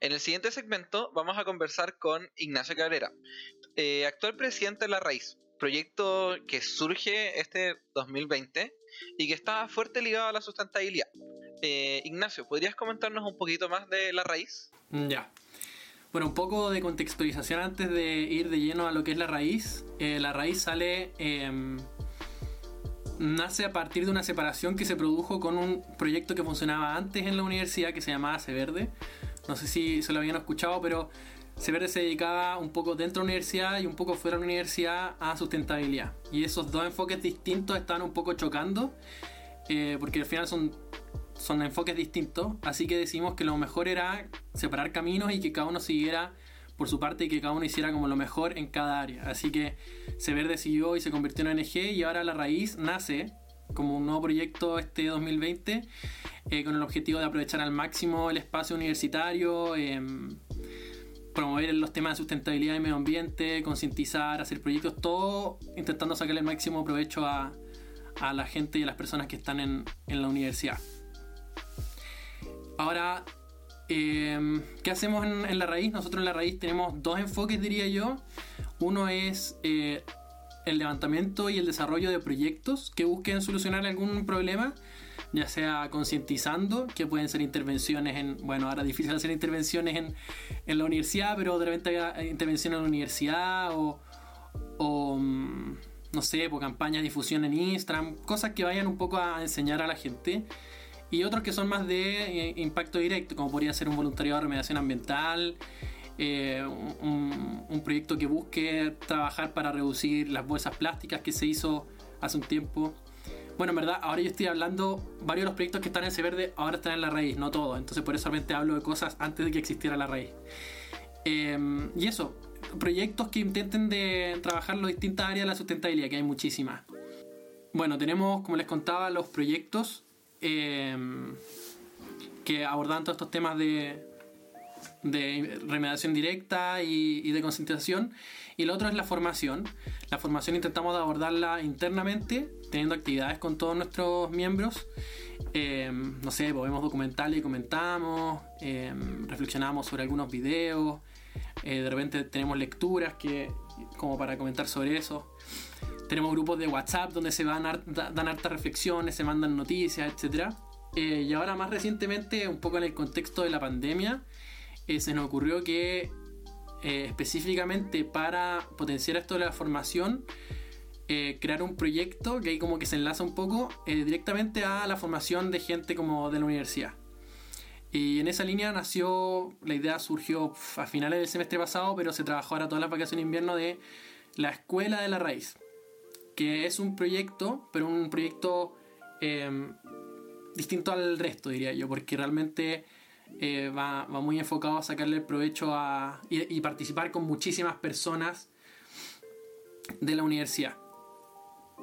En el siguiente segmento vamos a conversar con Ignacio Cabrera, eh, actual presidente de La Raíz, proyecto que surge este 2020 y que está fuerte ligado a la sustentabilidad. Eh, Ignacio, ¿podrías comentarnos un poquito más de La Raíz? Ya. Bueno, un poco de contextualización antes de ir de lleno a lo que es La Raíz. Eh, la Raíz sale... Em, nace a partir de una separación que se produjo con un proyecto que funcionaba antes en la universidad que se llamaba Severde. No sé si se lo habían escuchado, pero Severde se dedicaba un poco dentro de la universidad y un poco fuera de la universidad a sustentabilidad. Y esos dos enfoques distintos estaban un poco chocando, eh, porque al final son, son enfoques distintos. Así que decidimos que lo mejor era separar caminos y que cada uno siguiera por su parte y que cada uno hiciera como lo mejor en cada área. Así que Severde siguió y se convirtió en ONG y ahora la raíz nace como un nuevo proyecto este 2020 eh, con el objetivo de aprovechar al máximo el espacio universitario, em, promover los temas de sustentabilidad y medio ambiente, concientizar, hacer proyectos, todo intentando sacarle el máximo provecho a, la gente y a las personas que están en, en la universidad. Ahora, Em, ¿Qué hacemos en, la raíz? Nosotros en la raíz tenemos dos enfoques, diría yo. Uno es eh, el levantamiento y el desarrollo de proyectos que busquen solucionar algún problema, ya sea concientizando, que pueden ser intervenciones en, bueno, ahora es difícil hacer intervenciones en, en la universidad, pero de repente hay intervenciones en la universidad o, o mm, no sé, por campañas de difusión en Instagram, cosas que vayan un poco a enseñar a la gente y otros que son más de eh, impacto directo, como podría ser un voluntariado de remediación ambiental, eh, un, proyecto que busque trabajar para reducir las bolsas plásticas que se hizo hace un tiempo. Bueno, en verdad, ahora yo estoy hablando, varios de los proyectos que están en ese verde ahora están en la raíz, no todos, entonces por eso solamente hablo de cosas antes de que existiera la raíz. Em, y eso, proyectos que intenten de trabajar las distintas áreas de la sustentabilidad, que hay muchísimas. Bueno, tenemos, como les contaba, los proyectos Em, que abordan todos estos temas de, de remediación directa y, de concientización. Y lo otro es la formación. La formación intentamos abordarla internamente, teniendo actividades con todos nuestros miembros. Em, no sé, pues vemos documentales y comentamos, em, reflexionamos sobre algunos videos, eh, de repente tenemos lecturas que, como para comentar sobre eso. Tenemos grupos de WhatsApp donde se van dan hartas reflexiones, se mandan noticias, etc. Eh, y ahora más recientemente, un poco en el contexto de la pandemia, eh, se nos ocurrió que eh, específicamente para potenciar esto de la formación, crear un proyecto que ahí como que se enlaza un poco directamente a la formación de gente como de la universidad. Y en esa línea nació, la idea surgió a finales del semestre pasado, pero se trabajó ahora todas las vacaciones de invierno de la Escuela de la Raíz que es un proyecto, pero un proyecto em, distinto al resto, diría yo, porque realmente eh, va, muy enfocado a sacarle el provecho a, y, participar con muchísimas personas de la universidad.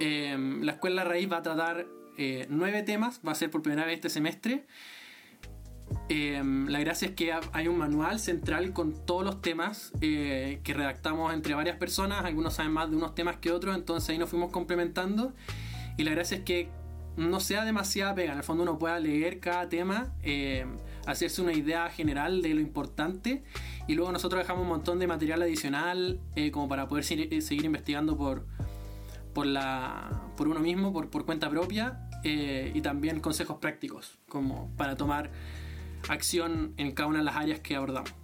Em, la Escuela Raíz va a tratar eh, nueve temas, va a ser por primera vez este semestre. Em, la gracia es que hay un manual central con todos los temas eh, que redactamos entre varias personas. Algunos saben más de unos temas que otros, entonces ahí nos fuimos complementando. Y la gracia es que no sea demasiada pega. En el fondo uno pueda leer cada tema, em, hacerse una idea general de lo importante. Y luego nosotros dejamos un montón de material adicional eh, como para poder eh, seguir investigando por, por, la, por uno mismo, por, por cuenta propia. y también consejos prácticos, como para tomar acción en cada una de las áreas que abordamos.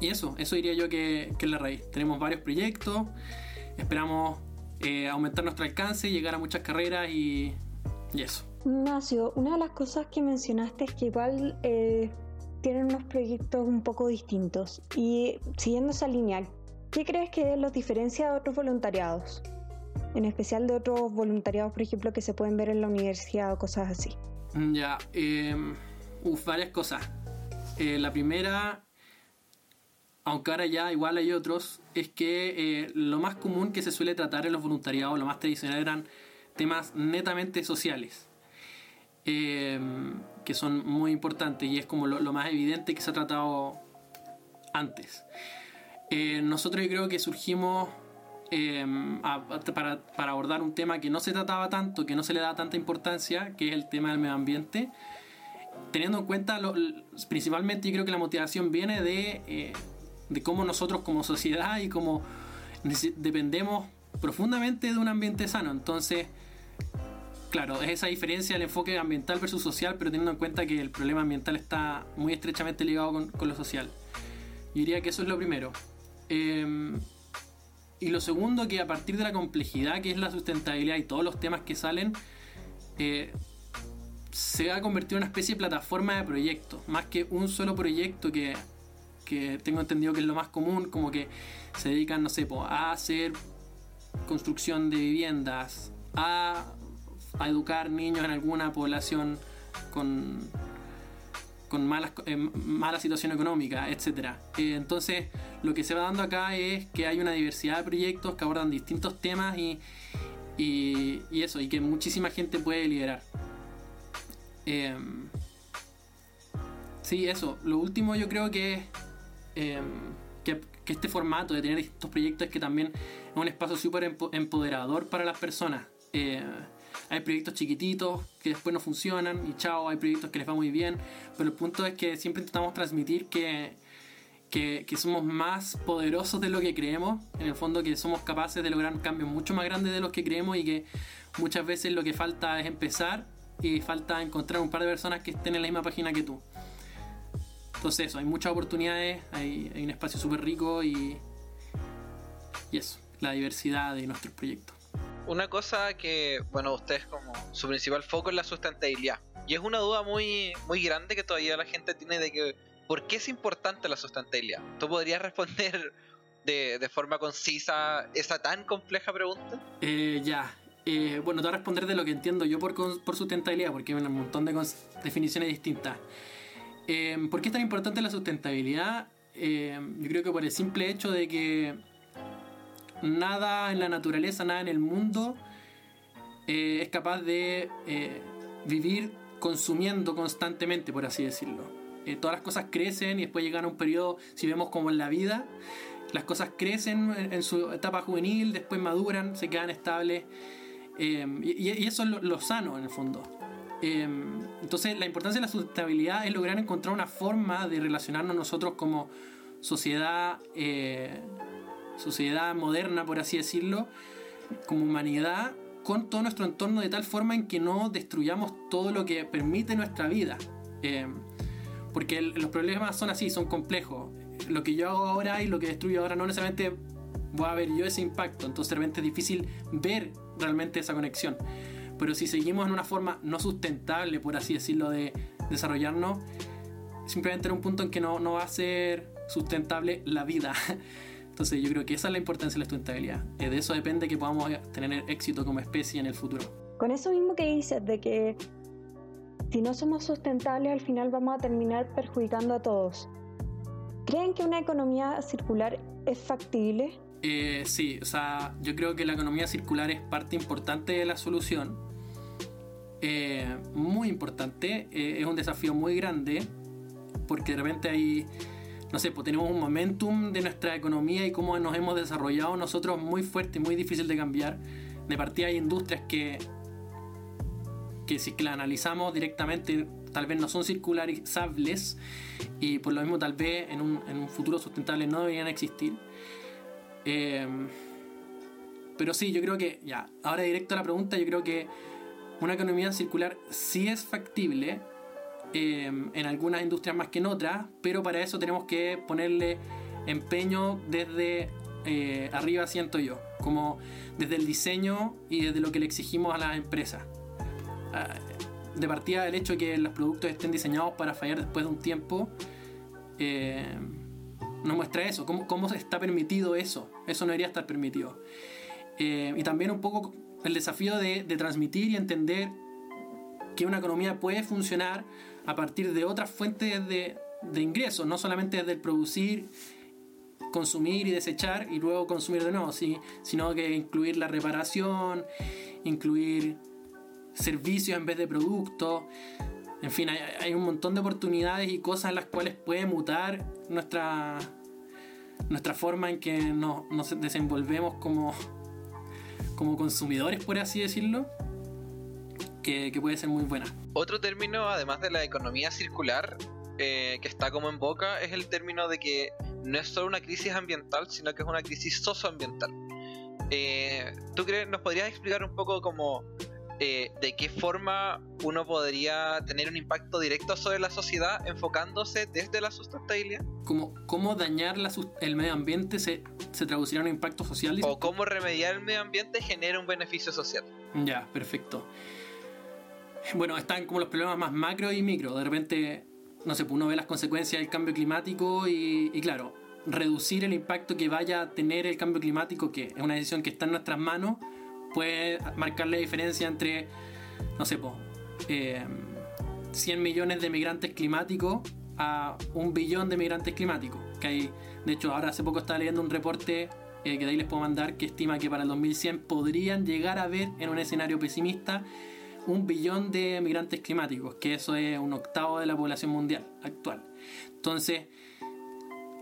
Y eso, eso diría yo que, es la raíz. Tenemos varios proyectos, esperamos eh, aumentar nuestro alcance, llegar a muchas carreras y, eso. Ignacio, una de las cosas que mencionaste es que igual eh, tienen unos proyectos un poco distintos. Y siguiendo esa línea, ¿qué crees que los diferencia de otros voluntariados? En especial de otros voluntariados, por ejemplo, que se pueden ver en la universidad o cosas así. Ya, eh Uf, varias cosas. Eh, la primera, aunque ahora ya igual hay otros, es que eh, lo más común que se suele tratar en los voluntariados, lo más tradicional eran temas netamente sociales, eh, que son muy importantes y es como lo, más evidente que se ha tratado antes. nosotros yo creo que surgimos para, para abordar un tema que no se trataba tanto, que no se le da tanta importancia, que es el tema del medio ambiente teniendo en cuenta, lo, principalmente yo creo que la motivación viene de, eh, de cómo nosotros como sociedad y como dependemos profundamente de un ambiente sano. Entonces, claro, es esa diferencia del enfoque ambiental versus social, pero teniendo en cuenta que el problema ambiental está muy estrechamente ligado con, lo social. Yo diría que eso es lo primero. Em, y lo segundo, que a partir de la complejidad que es la sustentabilidad y todos los temas que salen, eh, se va a convertir en una especie de plataforma de proyectos, más que un solo proyecto que, que tengo entendido que es lo más común, como que se dedican, no sé, a hacer construcción de viviendas, a, educar niños en alguna población con, con malas, eh, mala situación económica, etc. Eh, entonces, lo que se va dando acá es que hay una diversidad de proyectos que abordan distintos temas y, y, eso, y que muchísima gente puede liderar. Em, sí, eso. Lo último yo creo que, em, que, que este formato de tener estos proyectos es que también es un espacio súper empoderador para las personas. Hay proyectos chiquititos que después no funcionan y chao, hay proyectos que les va muy bien, pero el punto es que siempre intentamos transmitir que, que, que, somos más poderosos de lo que creemos, en el fondo que somos capaces de lograr cambios mucho más grandes de los que creemos y que muchas veces lo que falta es empezar y falta encontrar un par de personas que estén en la misma página que tú. Entonces eso, hay muchas oportunidades, hay, hay un espacio súper rico y, y eso la diversidad de nuestros proyectos. Una cosa que, bueno, ustedes como su principal foco es la sustentabilidad. Y es una duda muy, muy grande que todavía la gente tiene de que, ¿por qué es importante la sustentabilidad? ¿Tú podrías responder de, de forma concisa esa tan compleja pregunta? Eh, ya, eh, bueno, te voy a responder de lo que entiendo yo por, por sustentabilidad, porque hay un montón de definiciones distintas. Eh, ¿Por qué es tan importante la sustentabilidad? yo creo que por el simple hecho de que nada en la naturaleza, nada en el mundo eh, es capaz de eh, vivir consumiendo constantemente, por así decirlo. Eh, todas las cosas crecen y después llegan a un periodo, si vemos como en la vida, las cosas crecen en, su etapa juvenil, después maduran, se quedan estables. Y, eso es lo, sano en el fondo. entonces la importancia de la sustentabilidad es lograr encontrar una forma de relacionarnos nosotros como sociedad sociedad moderna, por así decirlo, como humanidad, con todo nuestro entorno de tal forma en que no destruyamos todo lo que permite nuestra vida. Eh, porque los problemas son así, son complejos. Lo que yo hago ahora y lo que destruyo ahora no necesariamente voy a ver yo ese impacto, entonces realmente es difícil ver realmente esa conexión. Pero si seguimos en una forma no sustentable, por así decirlo, de desarrollarnos, simplemente en un punto en que no, no va a ser sustentable la vida. Entonces yo creo que esa es la importancia de la sustentabilidad. Eh, de eso depende que podamos tener éxito como especie en el futuro. Con eso mismo que dices, de que si no somos sustentables al final vamos a terminar perjudicando a todos. ¿Creen que una economía circular es factible? Eh, sí, o sea, yo creo que la economía circular es parte importante de la solución. Eh, muy importante, es un desafío muy grande, porque de repente hay no sé, pues tenemos un momentum de nuestra economía y cómo nos hemos desarrollado nosotros muy fuerte muy difícil de cambiar. De partida hay industrias que, que si la analizamos directamente tal vez no son circularizables y por lo mismo tal vez en un, en un futuro sustentable no deberían existir. Eh, pero sí, yo creo que, ya, ahora directo a la pregunta, yo creo que una economía circular sí es factible, Em, en algunas industrias más que en otras, pero para eso tenemos que ponerle empeño desde eh, arriba, siento yo, como desde el diseño y desde lo que le exigimos a las empresas. Ah, de partida del hecho de que los productos estén diseñados para fallar después de un tiempo, eh, nos muestra eso, cómo, cómo está permitido eso, eso no debería estar permitido. Eh, y también un poco el desafío de, de transmitir y entender que una economía puede funcionar a partir de otras fuentes de, ingresos, no solamente desde el producir, consumir y desechar y luego consumir de nuevo, sino que incluir la reparación, incluir servicios en vez de productos. En fin, hay, un montón de oportunidades y cosas en las cuales puede mutar nuestra, nuestra forma en que nos, nos desenvolvemos como, como consumidores, por así decirlo que, puede ser muy buena. Otro término, además de la economía circular, eh, que está como en boca, es el término de que no es solo una crisis ambiental, sino que es una crisis socioambiental. Eh, ¿Tú crees, nos podrías explicar un poco como eh, de qué forma uno podría tener un impacto directo sobre la sociedad enfocándose desde la sustentabilidad? Como, ¿Cómo dañar el medio ambiente se, se traducirá en un impacto social? O cómo remediar el medio ambiente genera un beneficio social. Ya, perfecto. Bueno, están como los problemas más macro y micro. De repente, no sé, pues uno ve las consecuencias del cambio climático y, y claro, reducir el impacto que vaya a tener el cambio climático, que es una decisión que está en nuestras manos, puede marcar la diferencia entre, no sé, po, 100 millones de migrantes climáticos a un billón de migrantes climáticos. Que de hecho, ahora hace poco estaba leyendo un reporte eh, que de ahí les puedo mandar que estima que para el 2100 podrían llegar a ver en un escenario pesimista un billón de migrantes climáticos, que eso es un octavo de la población mundial actual. Entonces,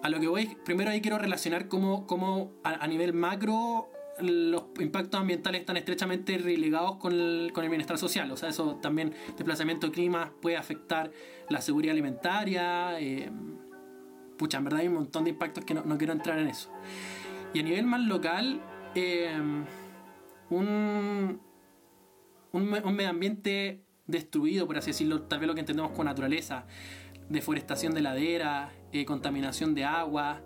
a lo que voy, primero ahí quiero relacionar cómo, cómo a, nivel macro los impactos ambientales están estrechamente relegados con el, con el, bienestar social. O sea, eso también, desplazamiento de clima puede afectar la seguridad alimentaria. Eh, pucha, en verdad hay un montón de impactos que no, quiero entrar en eso. Y a nivel más local, eh, un, un, medio ambiente destruido, por así decirlo, tal vez lo que entendemos con naturaleza, deforestación de ladera, eh, contaminación de agua,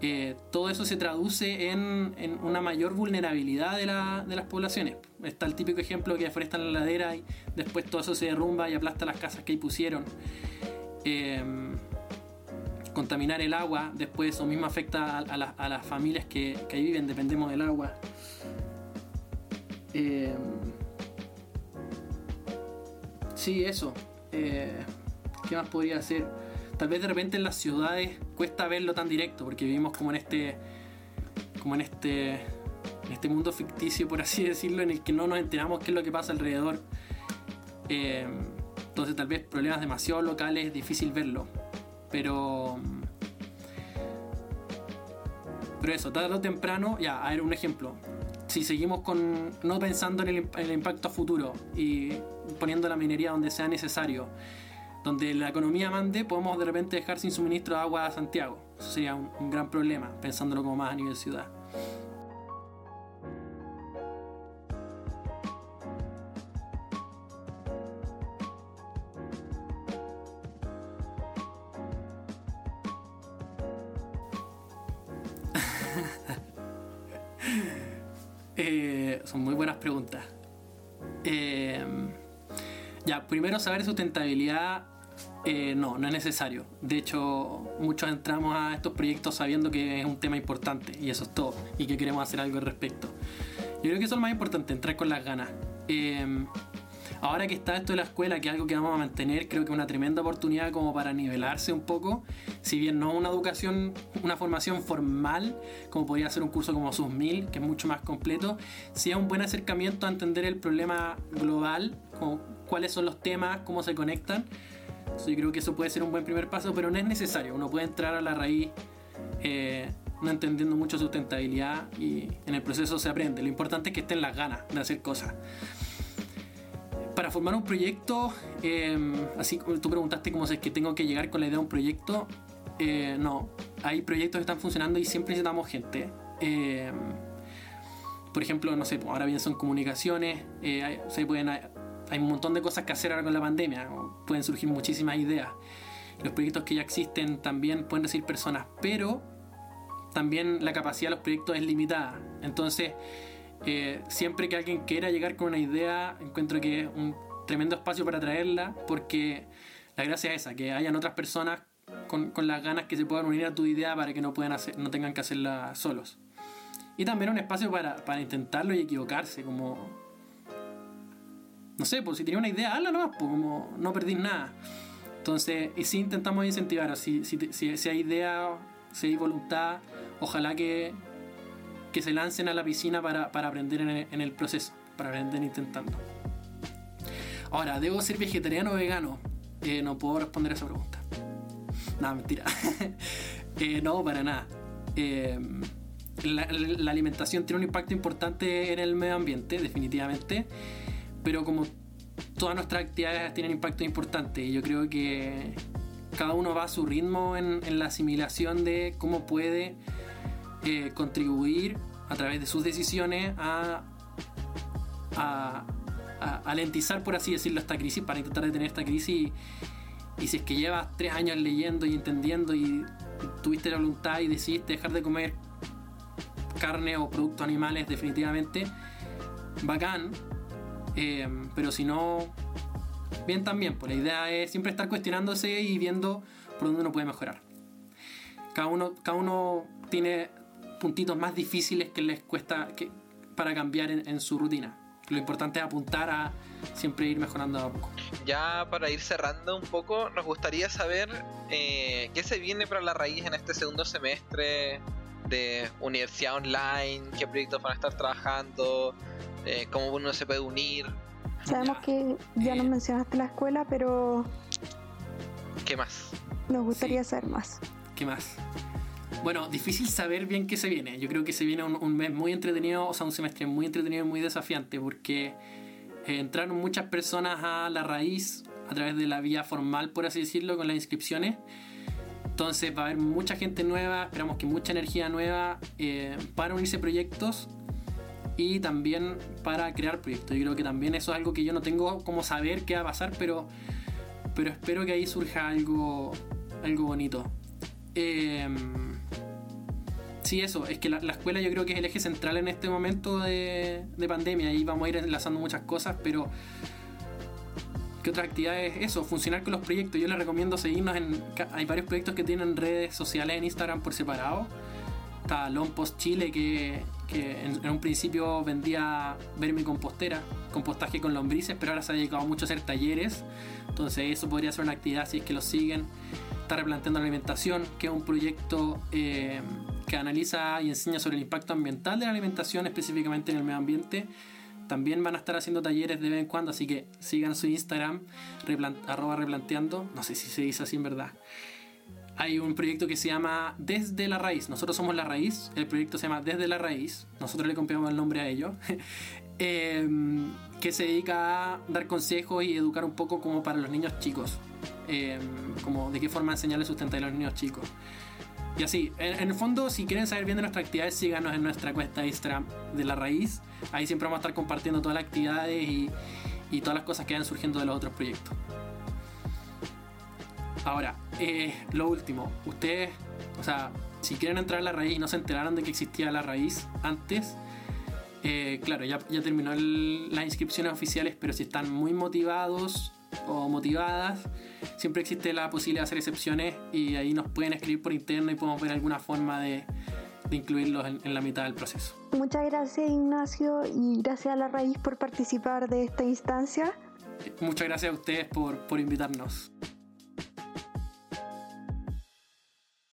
eh, todo eso se traduce en, una mayor vulnerabilidad de, las poblaciones. Está el típico ejemplo que deforestan la ladera y después todo eso se derrumba y aplasta las casas que ahí pusieron. Eh, contaminar el agua, después eso mismo afecta a, las familias que, ahí viven, dependemos del agua. Sí, eso. ¿Qué más podría hacer? Tal vez de repente en las ciudades cuesta verlo tan directo, porque vivimos como en este. como en este. en este mundo ficticio, por así decirlo, en el que no nos enteramos qué es lo que pasa alrededor. Eh, entonces tal vez problemas demasiado locales es difícil verlo. Pero. Pero eso, tarde o temprano, ya, a ver un ejemplo. Si seguimos con. no pensando en el, en el impacto futuro y poniendo la minería donde sea necesario donde la economía mande, podemos de repente dejar sin suministro de agua a Santiago. Eso sería un, gran problema, pensándolo como más a nivel ciudad. Buenas preguntas. Eh, ya, primero saber sustentabilidad eh, no, no es necesario. De hecho, muchos entramos a estos proyectos sabiendo que es un tema importante y eso es todo, y que queremos hacer algo al respecto. Yo creo que eso es lo más importante, entrar con las ganas. Em, ahora que está esto de la escuela, que es algo que vamos a mantener, creo que una tremenda oportunidad como para nivelarse un poco. Si bien no una educación, una formación formal, como podría ser un curso como SUS1000, que es mucho más completo, sí es un buen acercamiento a entender el problema global, cuáles son los temas, cómo se conectan. yo creo que eso puede ser un buen primer paso, pero no es necesario. Uno puede entrar a la raíz eh, no entendiendo mucho sustentabilidad y en el proceso se aprende. Lo importante es que estén las ganas de hacer cosas. Para formar un proyecto, em, así como tú preguntaste cómo es que tengo que llegar con la idea de un proyecto, eh, no, hay proyectos que están funcionando y siempre necesitamos gente. Em, por ejemplo, no sé, ahora bien son comunicaciones, eh, se pueden hay un montón de cosas que hacer ahora con la pandemia, pueden surgir muchísimas ideas. Los proyectos que ya existen también pueden recibir personas, pero también la capacidad de los proyectos es limitada. Entonces, eh, siempre que alguien quiera llegar con una idea, encuentro que es un tremendo espacio para traerla, porque la gracia es esa, que hayan otras personas con, las ganas que se puedan unir a tu idea para que no, puedan hacer, no tengan que hacerla solos. Y también un espacio para, para intentarlo y equivocarse, como no sé, pues si tenía una idea, hazla nomás, pues como no perdís nada. Entonces, y si intentamos incentivar, si, si, si, hay idea, si hay voluntad, ojalá que, que se lancen a la piscina para, aprender en el, proceso, para aprender intentando. Ahora, ¿debo ser vegetariano o vegano? Eh, no puedo responder a esa pregunta. Nada, mentira. Eh, no, para nada. Eh, la, alimentación tiene un impacto importante en el medio ambiente, definitivamente pero como todas nuestras actividades tienen impacto importante yo creo que cada uno va a su ritmo en, la asimilación de cómo puede eh, contribuir a través de sus decisiones a, a, alentizar, por así decirlo, esta crisis, para intentar detener esta crisis. Y, si es que llevas tres años leyendo y entendiendo y, tuviste la voluntad y decidiste dejar de comer carne o productos animales definitivamente, bacán. Eh, pero si no, bien también. Pues la idea es siempre estar cuestionándose y viendo por dónde uno puede mejorar. Cada uno, cada uno tiene puntitos más difíciles que les cuesta que, para cambiar en, su rutina. Lo importante es apuntar a siempre ir mejorando a poco. Ya para ir cerrando un poco, nos gustaría saber eh, qué se viene para la raíz en este segundo semestre de universidad online, qué proyectos van a estar trabajando, eh, cómo uno se puede unir. Sabemos que ya nos mencionaste la escuela, pero... ¿Qué más? Nos gustaría saber más. ¿Qué más? Bueno, difícil saber bien qué se viene. Yo creo que se viene un, mes muy entretenido, o sea, un semestre muy entretenido y muy desafiante, porque eh, entraron muchas personas a la raíz a través de la vía formal, por así decirlo, con las inscripciones. Entonces va a haber mucha gente nueva, esperamos que mucha energía nueva eh, para unirse proyectos y también para crear proyectos. Yo creo que también eso es algo que yo no tengo como saber qué va a pasar, pero, pero espero que ahí surja algo, algo bonito. Eh, sí, eso, es que la, escuela yo creo que es el eje central en este momento de, pandemia y vamos a ir enlazando muchas cosas, pero ¿qué otras actividades? Eso, funcionar con los proyectos. Yo les recomiendo seguirnos en... Hay varios proyectos que tienen redes sociales en Instagram por separado. Está Lompost Chile que que en, un principio vendía verme compostera, compostaje con lombrices, pero ahora se ha dedicado mucho a hacer talleres. Entonces eso podría ser una actividad si es que lo siguen. Está replanteando la alimentación, que es un proyecto eh, que analiza y enseña sobre el impacto ambiental de la alimentación, específicamente en el medio ambiente. También van a estar haciendo talleres de vez en cuando, así que sigan su Instagram, arroba replanteando. No sé si se dice así en verdad hay un proyecto que se llama Desde la Raíz. Nosotros somos la raíz, el proyecto se llama Desde la Raíz, nosotros le copiamos el nombre a ello, em, que se dedica a dar consejos y educar un poco como para los niños chicos, em, como de qué forma enseñarles sustentar a los niños chicos. Y así, en, el fondo, si quieren saber bien de nuestras actividades, síganos en nuestra cuenta Instagram de la raíz. Ahí siempre vamos a estar compartiendo todas las actividades y, todas las cosas que vayan surgiendo de los otros proyectos. Ahora, eh, lo último, ustedes, o sea, si quieren entrar a la raíz y no se enteraron de que existía la raíz antes, eh, claro, ya, ya terminó las inscripciones oficiales, pero si están muy motivados o motivadas, siempre existe la posibilidad de hacer excepciones y ahí nos pueden escribir por interno y podemos ver alguna forma de, incluirlos en, la mitad del proceso. Muchas gracias Ignacio y gracias a la raíz por participar de esta instancia. Muchas gracias a ustedes por, por invitarnos.